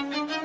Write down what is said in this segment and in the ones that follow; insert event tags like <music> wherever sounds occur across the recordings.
Thank you.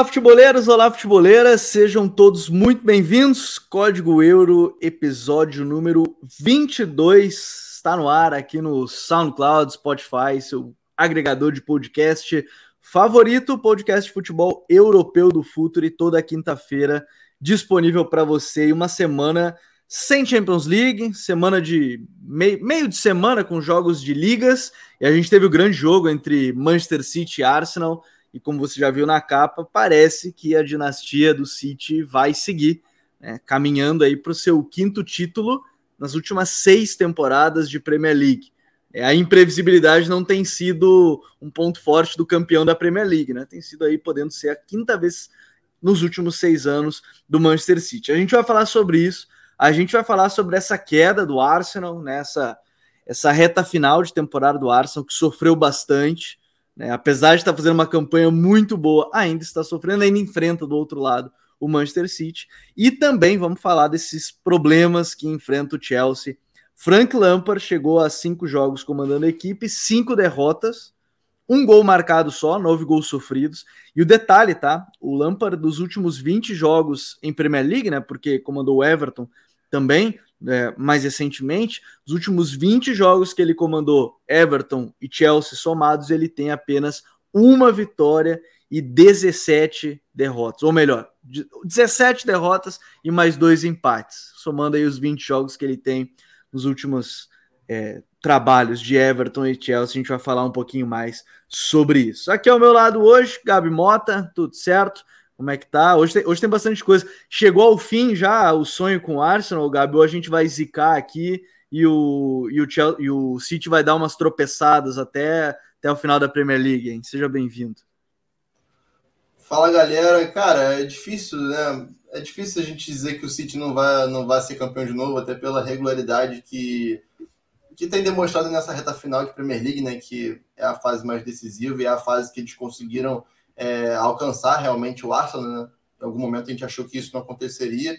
Olá, futeboleiros, olá, futeboleiras, sejam todos muito bem-vindos. Código Euro, episódio número 22, está no ar aqui no SoundCloud, Spotify, seu agregador de podcast favorito, podcast de futebol europeu do Futuro, toda quinta-feira disponível para você. E uma semana sem Champions League, semana de meio de semana com jogos de ligas, e a gente teve o grande jogo entre Manchester City e Arsenal e como você já viu na capa, parece que a dinastia do City vai seguir, né, caminhando aí para o seu quinto título nas últimas seis temporadas de Premier League. É, a imprevisibilidade não tem sido um ponto forte do campeão da Premier League, né? Tem sido aí podendo ser a quinta vez nos últimos seis anos do Manchester City. A gente vai falar sobre isso. A gente vai falar sobre essa queda do Arsenal, nessa né? essa reta final de temporada do Arsenal que sofreu bastante. Né? Apesar de estar fazendo uma campanha muito boa, ainda está sofrendo, ainda enfrenta do outro lado o Manchester City. E também vamos falar desses problemas que enfrenta o Chelsea. Frank Lampard chegou a cinco jogos comandando a equipe, cinco derrotas, um gol marcado só, nove gols sofridos. E o detalhe, tá? O Lampard dos últimos 20 jogos em Premier League, né? Porque comandou o Everton também, é, mais recentemente, os últimos 20 jogos que ele comandou, Everton e Chelsea somados, ele tem apenas uma vitória e 17 derrotas, ou melhor, 17 derrotas e mais dois empates, somando aí os 20 jogos que ele tem nos últimos é, trabalhos de Everton e Chelsea. A gente vai falar um pouquinho mais sobre isso. Aqui ao meu lado hoje, Gabi Mota, tudo certo? Como é que tá? Hoje tem, hoje tem bastante coisa. Chegou ao fim já o sonho com o Arsenal, Gabi. Ou a gente vai zicar aqui e o, e o, Chelsea, e o City vai dar umas tropeçadas até, até o final da Premier League, hein? Seja bem-vindo. Fala galera, cara, é difícil, né? É difícil a gente dizer que o City não vai, não vai ser campeão de novo, até pela regularidade que, que tem demonstrado nessa reta final de Premier League, né? Que é a fase mais decisiva e é a fase que eles conseguiram é, alcançar realmente o Arsenal. Né? Em algum momento a gente achou que isso não aconteceria.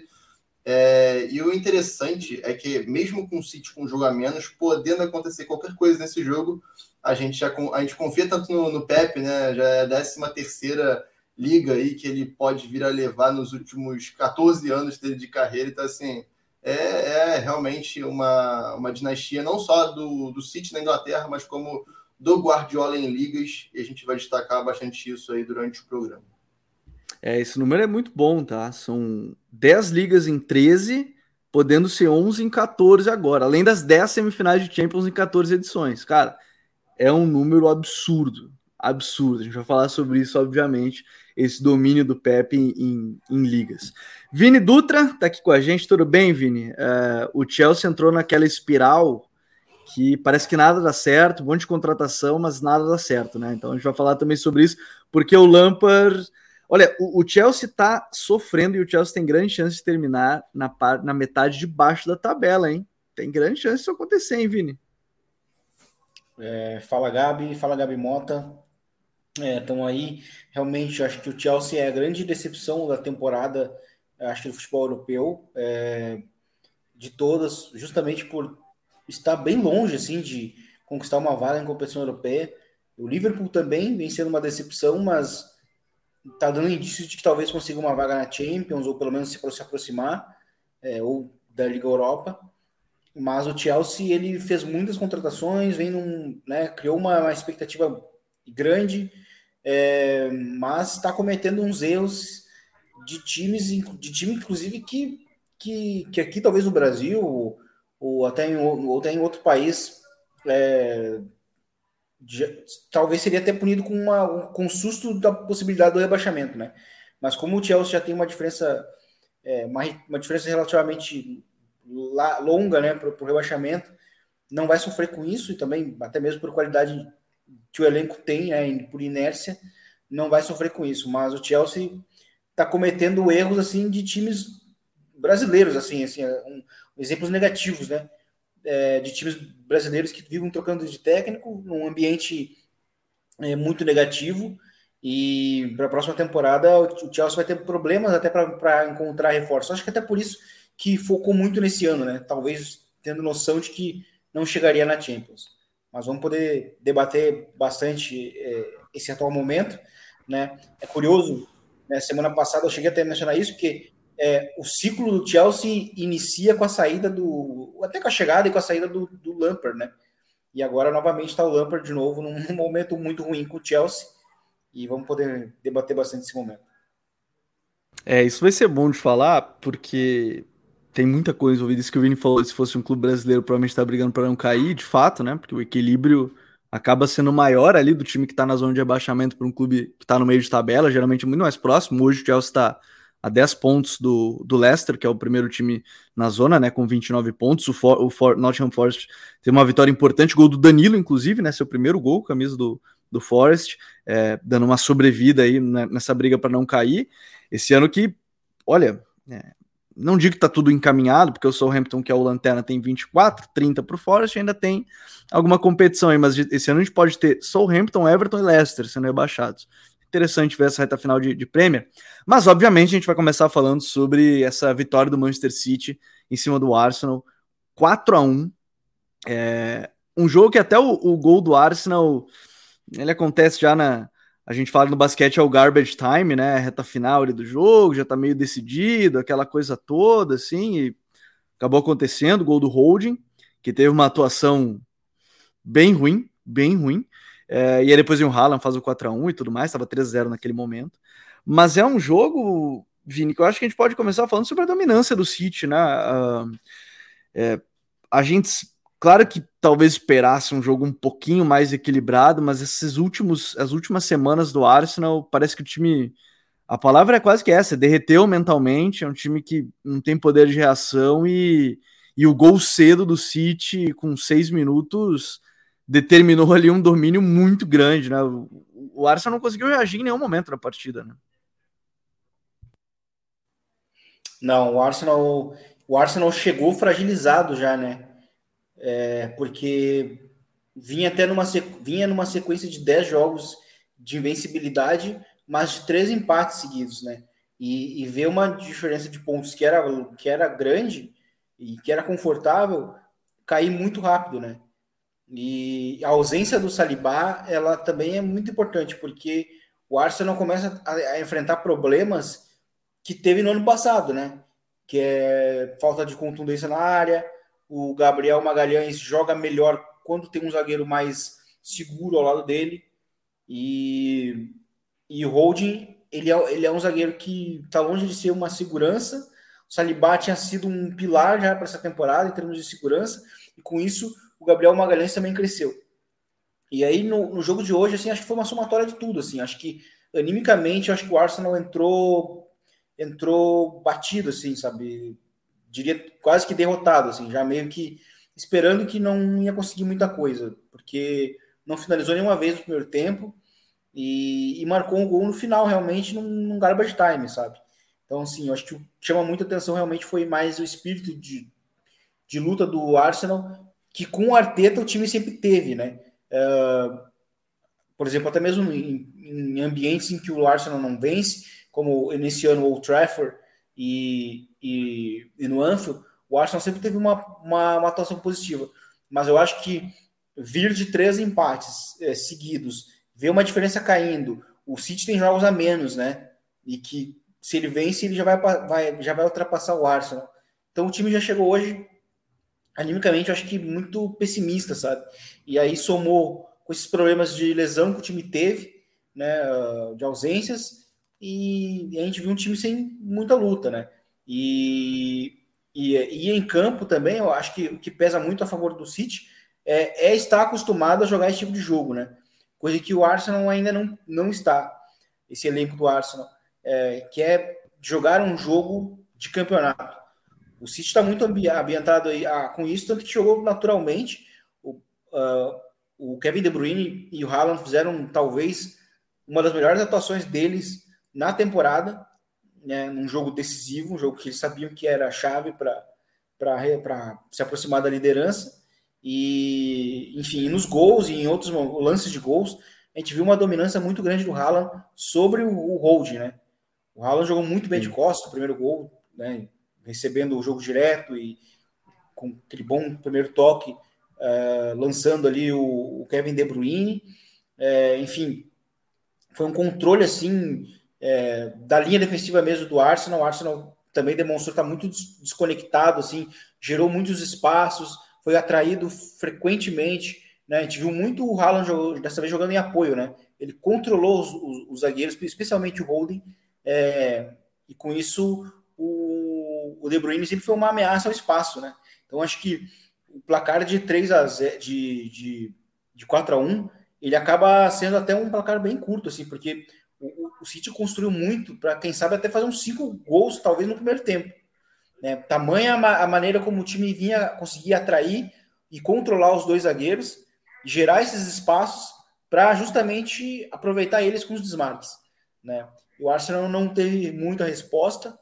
É, e o interessante é que, mesmo com o City com um jogo a menos, podendo acontecer qualquer coisa nesse jogo, a gente já a gente confia tanto no, no Pep, né? Já é a 13 terceira liga aí que ele pode vir a levar nos últimos 14 anos dele de carreira. Então, assim, é, é realmente uma, uma dinastia não só do, do City na Inglaterra, mas como do Guardiola em ligas, e a gente vai destacar bastante isso aí durante o programa. É, esse número é muito bom, tá? São 10 ligas em 13, podendo ser 11 em 14 agora, além das 10 semifinais de Champions em 14 edições. Cara, é um número absurdo, absurdo. A gente vai falar sobre isso, obviamente, esse domínio do Pepe em, em, ligas. Vini Dutra tá aqui com a gente, tudo bem, Vini? Uh, o Chelsea entrou naquela espiral que parece que nada dá certo, um monte de contratação, mas nada dá certo, né? Então a gente vai falar também sobre isso, porque o Lampard. Olha, o, o Chelsea está sofrendo e o Chelsea tem grande chance de terminar na, par, na metade de baixo da tabela, hein? Tem grande chance disso acontecer, hein, Vini? É, fala, Gabi. Fala, Gabi Mota. Então é, aí, realmente, acho que o Chelsea é a grande decepção da temporada, acho que do futebol europeu, é, de todas, justamente por está bem longe assim de conquistar uma vaga em competição europeia. O Liverpool também vem sendo uma decepção, mas está dando indícios de que talvez consiga uma vaga na Champions ou pelo menos se, aproximar é, ou da Liga Europa. Mas o Chelsea ele fez muitas contratações, vem num, né, criou uma, uma expectativa grande, é, mas está cometendo uns erros de times, de time inclusive que, que, que aqui talvez no Brasil ou até em, ou até em outro país, é, talvez seria até punido com, uma, com susto da possibilidade do rebaixamento, né? Mas como o Chelsea já tem uma diferença, é, uma, uma diferença relativamente la, longa, né, para o rebaixamento, não vai sofrer com isso e também até mesmo por qualidade que o elenco tem, né, por inércia, não vai sofrer com isso. Mas o Chelsea está cometendo erros assim de times brasileiros, assim, assim um, exemplos negativos, né? é, de times brasileiros que vivem trocando de técnico num ambiente é, muito negativo. E para a próxima temporada o Chelsea vai ter problemas até para encontrar reforços. Acho que até por isso que focou muito nesse ano, né? Talvez tendo noção de que não chegaria na Champions. Mas vamos poder debater bastante é, esse atual momento, né? É curioso, né? Semana passada eu cheguei até a mencionar isso, porque é, o ciclo do Chelsea inicia com a saída do. até com a chegada e com a saída do, do Lampard, né? E agora novamente está o Lampard de novo num <laughs> momento muito ruim com o Chelsea. E vamos poder debater bastante esse momento. É, isso vai ser bom de falar, porque tem muita coisa envolvida. Isso que o Vini falou, se fosse um clube brasileiro, provavelmente está brigando para não cair, de fato, né? Porque o equilíbrio acaba sendo maior ali do time que está na zona de abaixamento para um clube que está no meio de tabela, geralmente muito mais próximo. Hoje o Chelsea está a 10 pontos do, do Leicester, que é o primeiro time na zona, né, com 29 pontos. O, For, o For, Nottingham Forest teve uma vitória importante, gol do Danilo, inclusive, né, seu primeiro gol, camisa do, do Forest, é, dando uma sobrevida aí nessa briga para não cair. Esse ano que, olha, é, não digo que está tudo encaminhado, porque o Southampton, que é o Lanterna, tem 24, 30 para o Forest, ainda tem alguma competição aí, mas esse ano a gente pode ter Southampton, Everton e Leicester sendo rebaixados interessante ver essa reta final de, de Premier. Mas, obviamente, a gente vai começar falando sobre essa vitória do Manchester City em cima do Arsenal. 4 a 1 é, Um jogo que até o, o, gol do Arsenal ele acontece já na. A gente fala no basquete é o garbage time, né? Reta final do jogo, já tá meio decidido, aquela coisa toda, assim, e acabou acontecendo, gol do Holding, que teve uma atuação bem ruim, bem ruim. É, e aí depois o Haaland faz o 4x1 e tudo mais, estava 3x0 naquele momento. Mas é um jogo, Vini, que eu acho que a gente pode começar falando sobre a dominância do City, né? Uh, é, a gente, claro que talvez esperasse um jogo um pouquinho mais equilibrado, mas esses últimos, as últimas semanas do Arsenal, parece que o time, a palavra é quase que essa, derreteu mentalmente, é um time que não tem poder de reação e, e o gol cedo do City com seis minutos determinou ali um domínio muito grande, né? O Arsenal não conseguiu reagir em nenhum momento na partida, né? Não, o Arsenal, o Arsenal chegou fragilizado já, né? É, porque vinha até numa, vinha numa sequência de 10 jogos de invencibilidade, mas de três empates seguidos, né? E, e ver uma diferença de pontos que era, que era grande e que era confortável cair muito rápido, né? E a ausência do Salibá, ela também é muito importante, porque o Arsenal começa a, enfrentar problemas que teve no ano passado, né? Que é falta de contundência na área, o Gabriel Magalhães joga melhor quando tem um zagueiro mais seguro ao lado dele, e, e o Holding, ele é, ele é um zagueiro que está longe de ser uma segurança, o Salibá tinha sido um pilar já para essa temporada em termos de segurança, e com isso o Gabriel Magalhães também cresceu. E aí, no, no, jogo de hoje, assim, acho que foi uma somatória de tudo, assim, acho que animicamente, acho que o Arsenal entrou entrou batido, assim, sabe, diria quase que derrotado, assim, já meio que esperando que não ia conseguir muita coisa, porque não finalizou nenhuma vez no primeiro tempo e, e marcou um gol no final, realmente, num, num garbage time, sabe, então, assim, acho que o que chama muita atenção realmente foi mais o espírito de, de luta do Arsenal que com o Arteta o time sempre teve, né? Uh, por exemplo, até mesmo em, em, ambientes em que o Arsenal não vence, como nesse ano o Old Trafford e, e, e, no Anfield, o Arsenal sempre teve uma, uma, uma, atuação positiva. Mas eu acho que vir de três empates é, seguidos, ver uma diferença caindo, o City tem jogos a menos, né? E que se ele vence, ele já vai, vai, já vai ultrapassar o Arsenal. Então o time já chegou hoje animicamente, eu acho que muito pessimista, sabe? E aí somou com esses problemas de lesão que o time teve, né, ah, de ausências, e, a gente viu um time sem muita luta, né? E, e, e em campo também, eu acho que o que pesa muito a favor do City é, é estar acostumado a jogar esse tipo de jogo, né? Coisa que o Arsenal ainda não, não está, esse elenco do Arsenal, é, que é jogar um jogo de campeonato. O City está muito ambientado aí, ah, com isso, tanto que jogou naturalmente. O, uh, o Kevin De Bruyne e o Haaland fizeram talvez uma das melhores atuações deles na temporada, né, num jogo decisivo, um jogo que eles sabiam que era a chave para se aproximar da liderança. E, enfim, nos gols e em outros lances de gols, a gente viu uma dominância muito grande do Haaland sobre o, o holding, né? O Haaland jogou muito bem de costas, o primeiro gol, né? Recebendo o jogo direto e com aquele bom primeiro toque, uh, lançando ali o, o, Kevin De Bruyne. Uh, enfim, foi um controle assim é, da linha defensiva mesmo do Arsenal. O Arsenal também demonstrou estar muito desconectado, assim, gerou muitos espaços, foi atraído frequentemente. Né? A gente viu muito o Haaland dessa vez jogando em apoio, né? Ele controlou os, os, os zagueiros, especialmente o Holding, é, e com isso o, De Bruyne sempre foi uma ameaça ao espaço, né? Então acho que o placar de 3 a 0, de, de, de 4 a 1 ele acaba sendo até um placar bem curto, assim, porque o, o City construiu muito para, quem sabe, até fazer uns cinco gols, talvez, no primeiro tempo. Né? Tamanha a, a maneira como o time vinha conseguir atrair e controlar os dois zagueiros, gerar esses espaços para justamente aproveitar eles com os desmarques. Né? O Arsenal não teve muita resposta.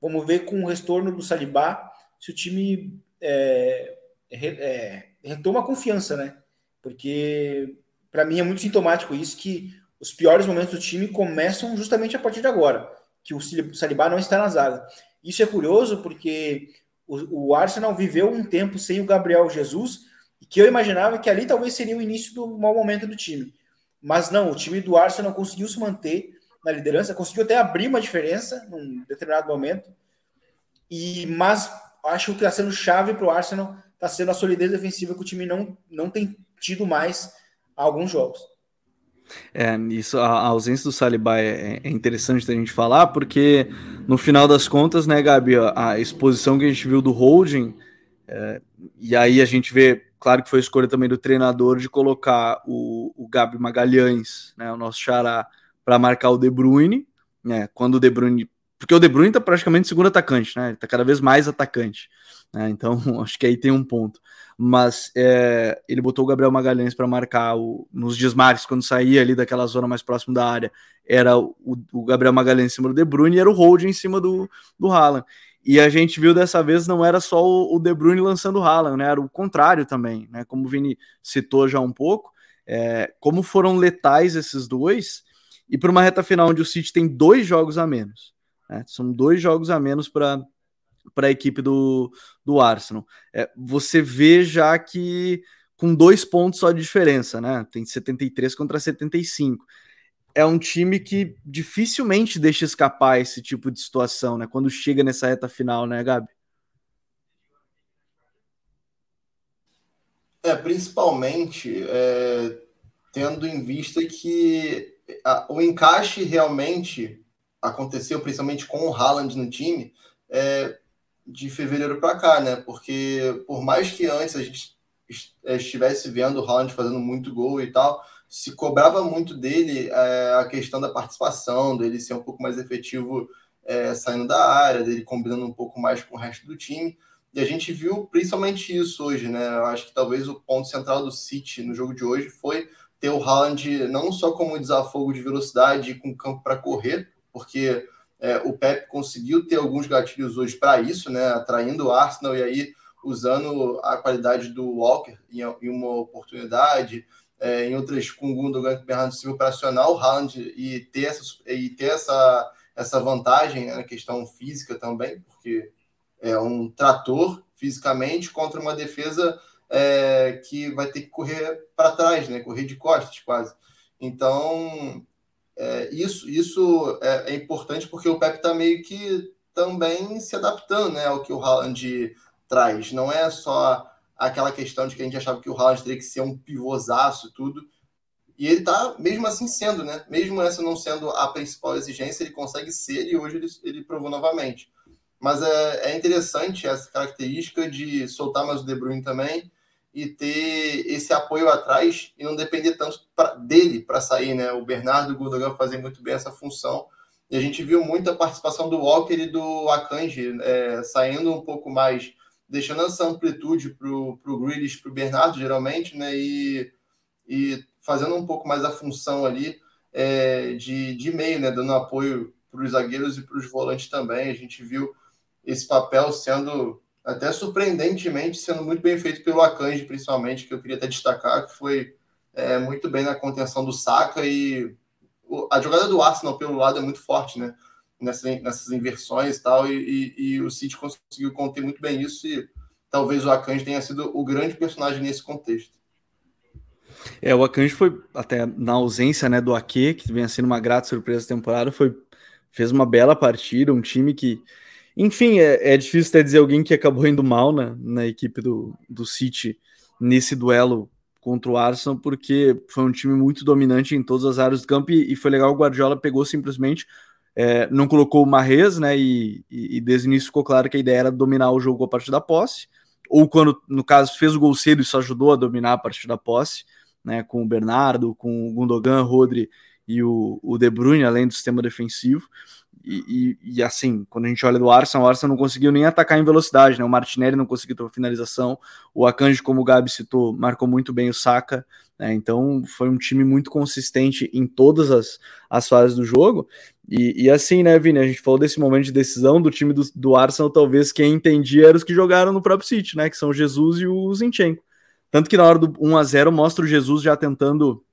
Vamos ver com o retorno do Salibá se o time é, é, retoma a confiança, né? Porque para mim é muito sintomático isso que os piores momentos do time começam justamente a partir de agora, que o Salibá não está na zaga. Isso é curioso porque o, o Arsenal viveu um tempo sem o Gabriel Jesus e que eu imaginava que ali talvez seria o início do mau momento do time. Mas não, o time do Arsenal conseguiu se manter na liderança, conseguiu até abrir uma diferença num determinado momento. E mas acho que está sendo chave para o Arsenal, está sendo a solidez defensiva que o time não, não tem tido mais alguns jogos. É, isso, a, a ausência do Saliba é, é, interessante a gente falar, porque no final das contas, né, Gabi, a, a exposição que a gente viu do holding, é, e aí a gente vê, claro que foi escolha também do treinador de colocar o, o Gabi Magalhães, né, o nosso xará, para marcar o De Bruyne, né, quando o De Bruyne, porque o De Bruyne tá praticamente segundo atacante, né, ele tá cada vez mais atacante, né, então <laughs> acho que aí tem um ponto mas é, ele botou o Gabriel Magalhães para marcar o, nos desmarques, quando saía ali daquela zona mais próxima da área, era o, o Gabriel Magalhães em cima do De Bruyne e era o Hold em cima do, do Haaland. E a gente viu dessa vez não era só o, o De Bruyne lançando o Haaland, né? era o contrário também, né? como o Vini citou já um pouco, é, como foram letais esses dois, e para uma reta final onde o City tem dois jogos a menos, né? são dois jogos a menos para para a equipe do, do Arsenal. É, você vê já que com dois pontos só de diferença, né? Tem 73 contra 75. É um time que dificilmente deixa escapar esse tipo de situação, né? Quando chega nessa reta final, né, Gabi? É, principalmente é, tendo em vista que o encaixe realmente aconteceu, principalmente com o Haaland no time, é, de fevereiro para cá, né? Porque por mais que antes a gente estivesse vendo o Haaland fazendo muito gol e tal, se cobrava muito dele é, a questão da participação, dele ser um pouco mais efetivo é, saindo da área, dele combinando um pouco mais com o resto do time. E a gente viu principalmente isso hoje, né? Eu acho que talvez o ponto central do City no jogo de hoje foi ter o Haaland não só como desafogo de velocidade e com campo para correr, porque é, o Pep conseguiu ter alguns gatilhos hoje para isso, né? Atraindo o Arsenal e aí usando a qualidade do Walker em, em uma oportunidade, é, em outras com o Gundogan e Bernardo Silva para acionar o Haaland e ter essa, e ter essa, essa vantagem né, na questão física também, porque é um trator fisicamente contra uma defesa é, que vai ter que correr para trás, né? Correr de costas quase. Então é, isso isso é, é, importante porque o Pepe está meio que também se adaptando né, ao que o Haaland traz. Não é só aquela questão de que a gente achava que o Haaland teria que ser um pivôzaço e tudo. E ele está mesmo assim sendo, né? Mesmo essa não sendo a principal exigência, ele consegue ser e hoje ele, ele provou novamente. Mas é, é interessante essa característica de soltar mais o De Bruyne também e ter esse apoio atrás e não depender tanto pra, dele para sair, né? O Bernardo e o Gundogan fazem muito bem essa função. E a gente viu muita participação do Walker e do Akanji é, saindo um pouco mais, deixando essa amplitude para o Grealish, para o Bernardo, geralmente, né? E, e fazendo um pouco mais a função ali é, de, de meio, né? Dando apoio para os zagueiros e para os volantes também. A gente viu esse papel sendo até surpreendentemente sendo muito bem feito pelo Akanji, principalmente, que eu queria até destacar, que foi é, muito bem na contenção do Saka e a jogada do Arsenal pelo lado é muito forte, né? Nessas, nessas inversões e tal, e, e, e, o City conseguiu conter muito bem isso e talvez o Akanji tenha sido o grande personagem nesse contexto. É, o Akanji foi, até na ausência né, do Ake, que vem sendo uma grata surpresa da temporada, foi, fez uma bela partida, um time que, enfim, é, é difícil até dizer alguém que acabou indo mal na, na equipe do, do City nesse duelo contra o Arsenal, porque foi um time muito dominante em todas as áreas do campo e, e foi legal o Guardiola pegou simplesmente, é, não colocou o Marrez, né, e, e, e, desde o início ficou claro que a ideia era dominar o jogo a partir da posse, ou quando, no caso, fez o gol cedo, isso ajudou a dominar a partir da posse, né, com o Bernardo, com o Gundogan, Rodri e o, o De Bruyne, além do sistema defensivo. E, e, e, assim, quando a gente olha do Arsenal, o Arsenal não conseguiu nem atacar em velocidade, né? O Martinelli não conseguiu ter finalização, o Akanji, como o Gabi citou, marcou muito bem o Saka, né? Então foi um time muito consistente em todas as, as fases do jogo. E, e assim, né, Vini? A gente falou desse momento de decisão do time do, do Arsenal, talvez quem entendia eram os que jogaram no próprio City, né? Que são o Jesus e o Zinchenko. Tanto que na hora do 1 a 0 mostra o Jesus já tentando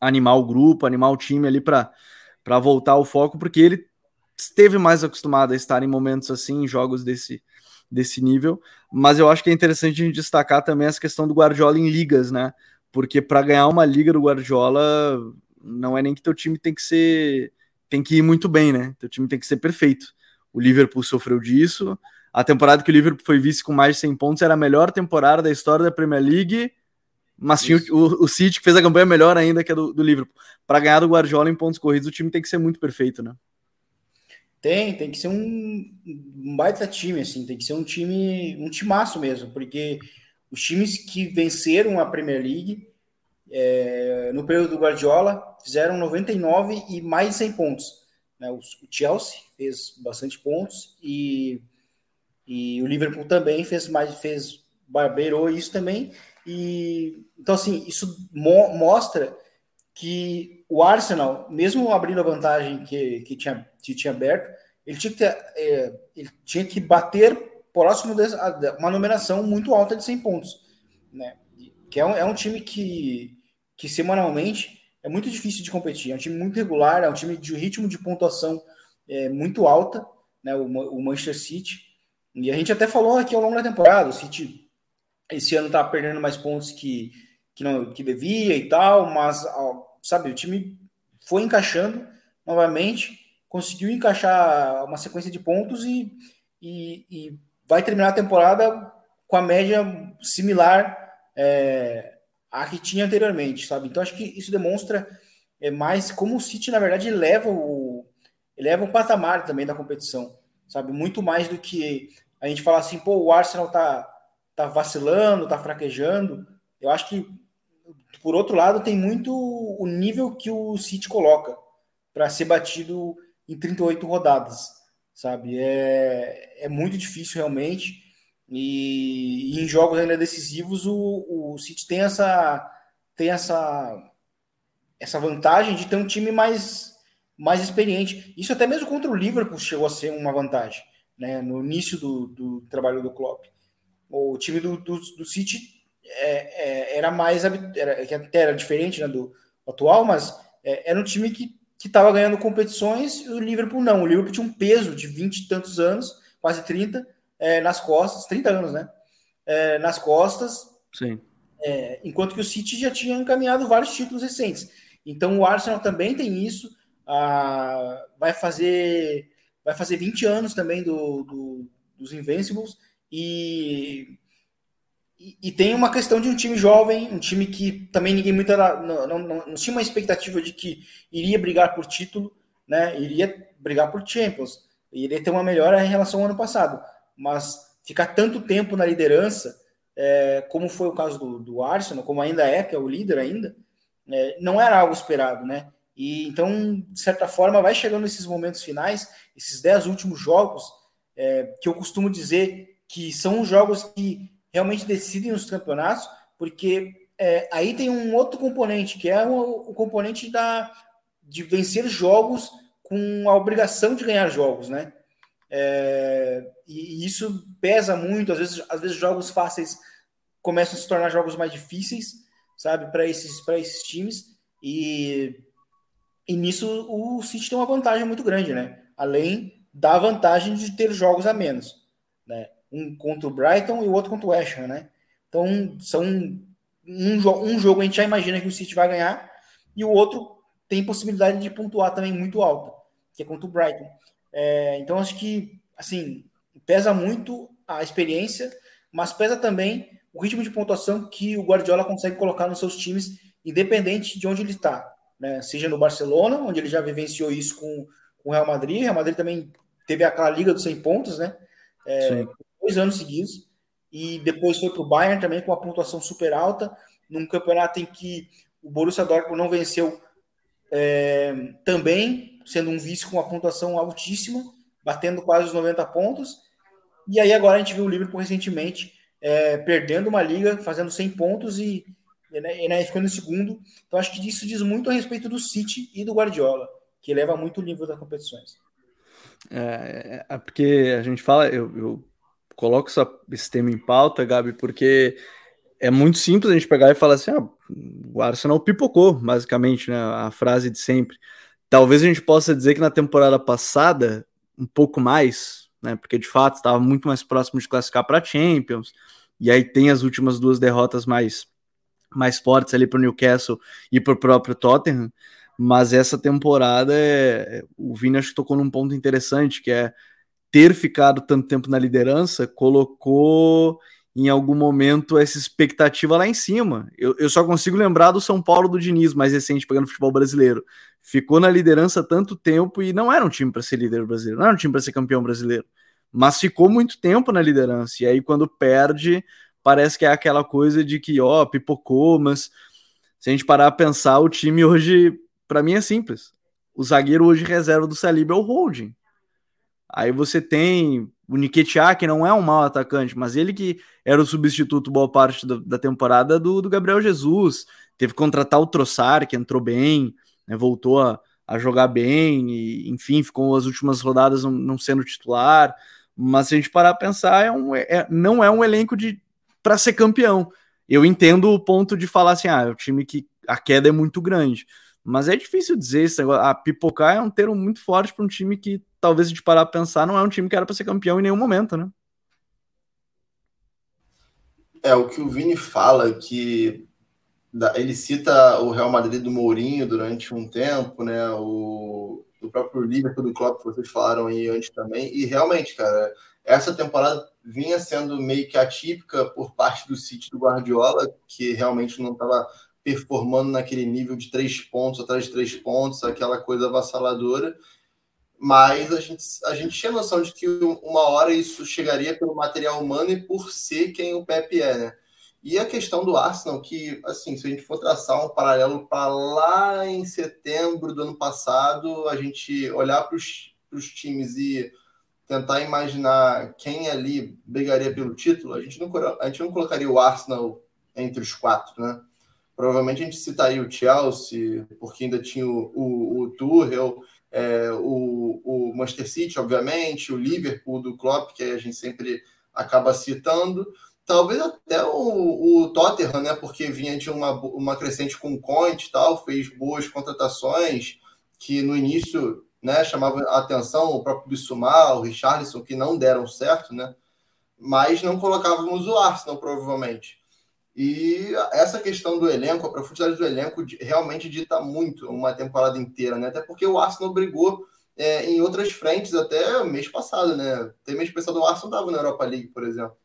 animar o grupo, animar o time ali para voltar ao foco, porque ele esteve mais acostumado a estar em momentos assim, em jogos desse, desse nível. Mas eu acho que é interessante a gente destacar também essa questão do Guardiola em ligas, né? Porque para ganhar uma liga do Guardiola, não é nem que teu time tem que ser. tem que ir muito bem, né? Teu time tem que ser perfeito. O Liverpool sofreu disso. A temporada que o Liverpool foi vice com mais de 100 pontos era a melhor temporada da história da Premier League. Mas tinha o, o City que fez a campanha melhor ainda que a do, do Liverpool. Para ganhar do Guardiola em pontos corridos, o time tem que ser muito perfeito, né? Tem, tem que ser um, um baita time, assim, tem que ser um time, um timaço mesmo, porque os times que venceram a Premier League é, no período do Guardiola fizeram 99 e mais de 100 pontos. Né? O, o Chelsea fez bastante pontos e, e o Liverpool também fez mais, fez barbeirou isso também. E então assim isso mo mostra que o Arsenal, mesmo abrindo a vantagem que, que, tinha, que tinha aberto, ele tinha que, ter, é, ele tinha que bater próximo de uma numeração muito alta de 100 pontos. Né? Que é um, é um time que, que semanalmente é muito difícil de competir. É um time muito regular, é um time de ritmo de pontuação é, muito alta, né? o, o Manchester City. E a gente até falou aqui ao longo da temporada, o City esse ano está perdendo mais pontos que, que, não, que devia e tal, mas, sabe, o time foi encaixando novamente, conseguiu encaixar uma sequência de pontos e, e, e vai terminar a temporada com a média similar é, à que tinha anteriormente, sabe? Então acho que isso demonstra é, mais como o City, na verdade, leva o, eleva o patamar também da competição, sabe? Muito mais do que a gente falar assim, pô, o Arsenal tá, tá vacilando, tá fraquejando. Eu acho que por outro lado, tem muito o nível que o City coloca para ser batido em 38 rodadas, sabe? É, é muito difícil realmente. E, e em jogos ainda decisivos, o, o City tem essa tem essa essa vantagem de ter um time mais mais experiente. Isso até mesmo contra o Liverpool chegou a ser uma vantagem, né? No início do, do trabalho do Klopp. O time do, do, do City é, é, era mais era, que até era diferente né, do atual, mas é, era um time que estava ganhando competições e o Liverpool não. O Liverpool tinha um peso de 20 e tantos anos, quase 30, é, nas costas, 30 anos, né? É, nas costas. Sim. É, enquanto que o City já tinha encaminhado vários títulos recentes. Então o Arsenal também tem isso. Ah, vai fazer vai fazer 20 anos também do, do dos Invincibles e e, tem uma questão de um time jovem, um time que também ninguém muito era, não, não, não, não, tinha uma expectativa de que iria brigar por título, né? Iria brigar por Champions, iria ter uma melhora em relação ao ano passado. Mas ficar tanto tempo na liderança, é, como foi o caso do, do, Arsenal, como ainda é, que é o líder ainda, é, não era algo esperado, né? E então, de certa forma, vai chegando nesses momentos finais, esses dez últimos jogos, é, que eu costumo dizer que são os jogos que realmente decidem os campeonatos, porque é, aí tem um outro componente, que é o, o, componente da, de vencer jogos com a obrigação de ganhar jogos, né? É, e, e, isso pesa muito. Às vezes, às vezes jogos fáceis começam a se tornar jogos mais difíceis, sabe, para esses, esses times. E, e nisso o City tem uma vantagem muito grande, né? Além da vantagem de ter jogos a menos, né? Um contra o Brighton e o outro contra o West Ham, né? Então, são um, um jogo a gente já imagina que o City vai ganhar e o outro tem possibilidade de pontuar também muito alta, que é contra o Brighton. É, então, acho que, assim, pesa muito a experiência, mas pesa também o ritmo de pontuação que o Guardiola consegue colocar nos seus times, independente de onde ele está. Né? Seja no Barcelona, onde ele já vivenciou isso com, com o Real Madrid. O Real Madrid também teve aquela liga dos 100 pontos, né? É, dois anos seguidos. E depois foi para o Bayern também com uma pontuação super alta, num campeonato em que o Borussia Dortmund não venceu é, também, sendo um vice com uma pontuação altíssima, batendo quase os 90 pontos. E aí agora a gente viu o Liverpool recentemente é, perdendo uma liga, fazendo 100 pontos e, né, e né, ficando em segundo. Então acho que isso diz muito a respeito do City e do Guardiola, que leva muito o nível das competições. É, é porque a gente fala, eu, eu coloco essa, esse tema em pauta, Gabi, porque é muito simples a gente pegar e falar assim: ah, o Arsenal pipocou, basicamente, né? A frase de sempre. Talvez a gente possa dizer que na temporada passada, um pouco mais, né? Porque de fato estava muito mais próximo de classificar para Champions. E aí tem as últimas duas derrotas mais mais fortes ali para o Newcastle e para o próprio Tottenham. Mas essa temporada é, o Vini acho que tocou num ponto interessante que é ter ficado tanto tempo na liderança colocou em algum momento essa expectativa lá em cima. Eu, eu só consigo lembrar do São Paulo do Diniz, mais recente, pegando futebol brasileiro. Ficou na liderança tanto tempo e não era um time para ser líder brasileiro, não era um time para ser campeão brasileiro, mas ficou muito tempo na liderança. E aí, quando perde, parece que é aquela coisa de que, ó, pipocou, mas se a gente parar a pensar, o time hoje, para mim, é simples. O zagueiro hoje reserva do Saliba é o Holding. Aí você tem o Nketiah, que não é um mau atacante, mas ele que era o substituto boa parte da, da temporada do, do, Gabriel Jesus. Teve que contratar o Trossard, que entrou bem, né, voltou a, a, jogar bem, e, enfim, ficou as últimas rodadas não, não, sendo titular. Mas se a gente parar a pensar, é um, é, não é um elenco de para ser campeão. Eu entendo o ponto de falar assim: ah, é um time que a queda é muito grande. Mas é difícil dizer isso. A pipocar é um termo muito forte para um time que, talvez, a gente parar a pensar, não é um time que era para ser campeão em nenhum momento, né? É, o que o Vini fala, que ele cita o Real Madrid do Mourinho durante um tempo, né? O, o próprio Liverpool do Klopp, que vocês falaram aí antes também. E realmente, cara, essa temporada vinha sendo meio que atípica por parte do City do Guardiola, que realmente não estava performando naquele nível de três pontos atrás de três pontos, aquela coisa avassaladora. Mas a gente, a gente tinha noção de que uma hora isso chegaria pelo material humano e por ser quem o Pepe é, né? E a questão do Arsenal, que, assim, se a gente for traçar um paralelo para lá em setembro do ano passado, a gente olhar para os times e tentar imaginar quem ali brigaria pelo título, a gente não, a gente não colocaria o Arsenal entre os quatro, né? Provavelmente a gente citaria o Chelsea, porque ainda tinha o, o, o Tuchel, é, o, o Manchester City, obviamente, o Liverpool do Klopp, que a gente sempre acaba citando. Talvez até o, o Tottenham, né? Porque vinha de uma, uma crescente com o Conte e tal, fez boas contratações que no início né, chamavam a atenção, o próprio Bissumar, o Richarlison, que não deram certo, né? Mas não colocávamos o Arsenal, provavelmente. E essa questão do elenco, a profundidade do elenco realmente dita muito uma temporada inteira, né? Até porque o Arsenal brigou é, em outras frentes até mês passado, né? Tem mês passado o Arsenal estava na Europa League, por exemplo.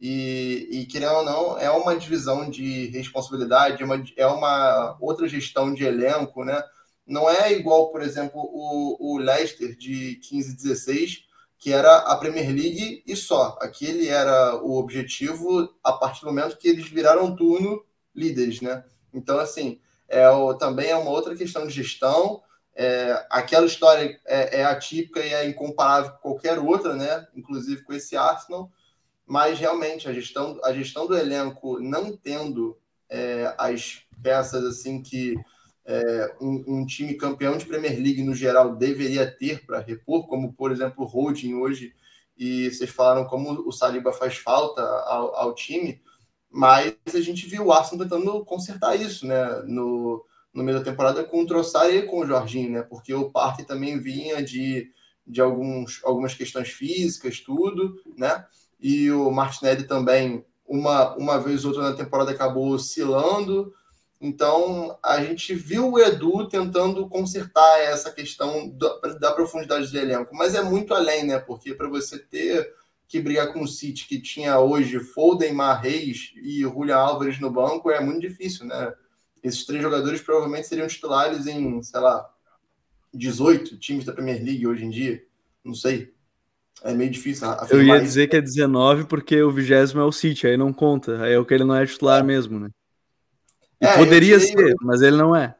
E, e querendo ou não, é uma divisão de responsabilidade, é uma, é uma outra gestão de elenco, né? Não é igual, por exemplo, o, o Leicester de 15 16, que era a Premier League e só. Aquele era o objetivo a partir do momento que eles viraram turno líderes, né? Então, assim, é o, também é uma outra questão de gestão. É, aquela história é, é, atípica e é incomparável com qualquer outra, né? Inclusive com esse Arsenal. Mas realmente a gestão, a gestão do elenco não tendo é, as peças assim que é, um, um, time campeão de Premier League no geral deveria ter para repor, como por exemplo o Holding hoje, e vocês falaram como o Saliba faz falta ao, ao time, mas a gente viu o Arsenal tentando consertar isso, né? No, no meio da temporada com o Trossard e com o Jorginho, né? Porque o Partey também vinha de, de alguns, algumas questões físicas, tudo, né? E o Martinelli também, uma, uma vez ou outra na temporada, acabou oscilando. Então, a gente viu o Edu tentando consertar essa questão da, da profundidade do elenco, mas é muito além, né? Porque para você ter que brigar com o City, que tinha hoje Foden, Marreis e Julian Álvares no banco, é muito difícil, né? Esses três jogadores provavelmente seriam titulares em, sei lá, 18 times da Premier League hoje em dia. Não sei. É meio difícil. Eu ia dizer isso. que é 19 porque o vigésimo é o City, aí não conta. Aí é o que ele não é titular é. mesmo, né? É, poderia ser, o... mas ele não é.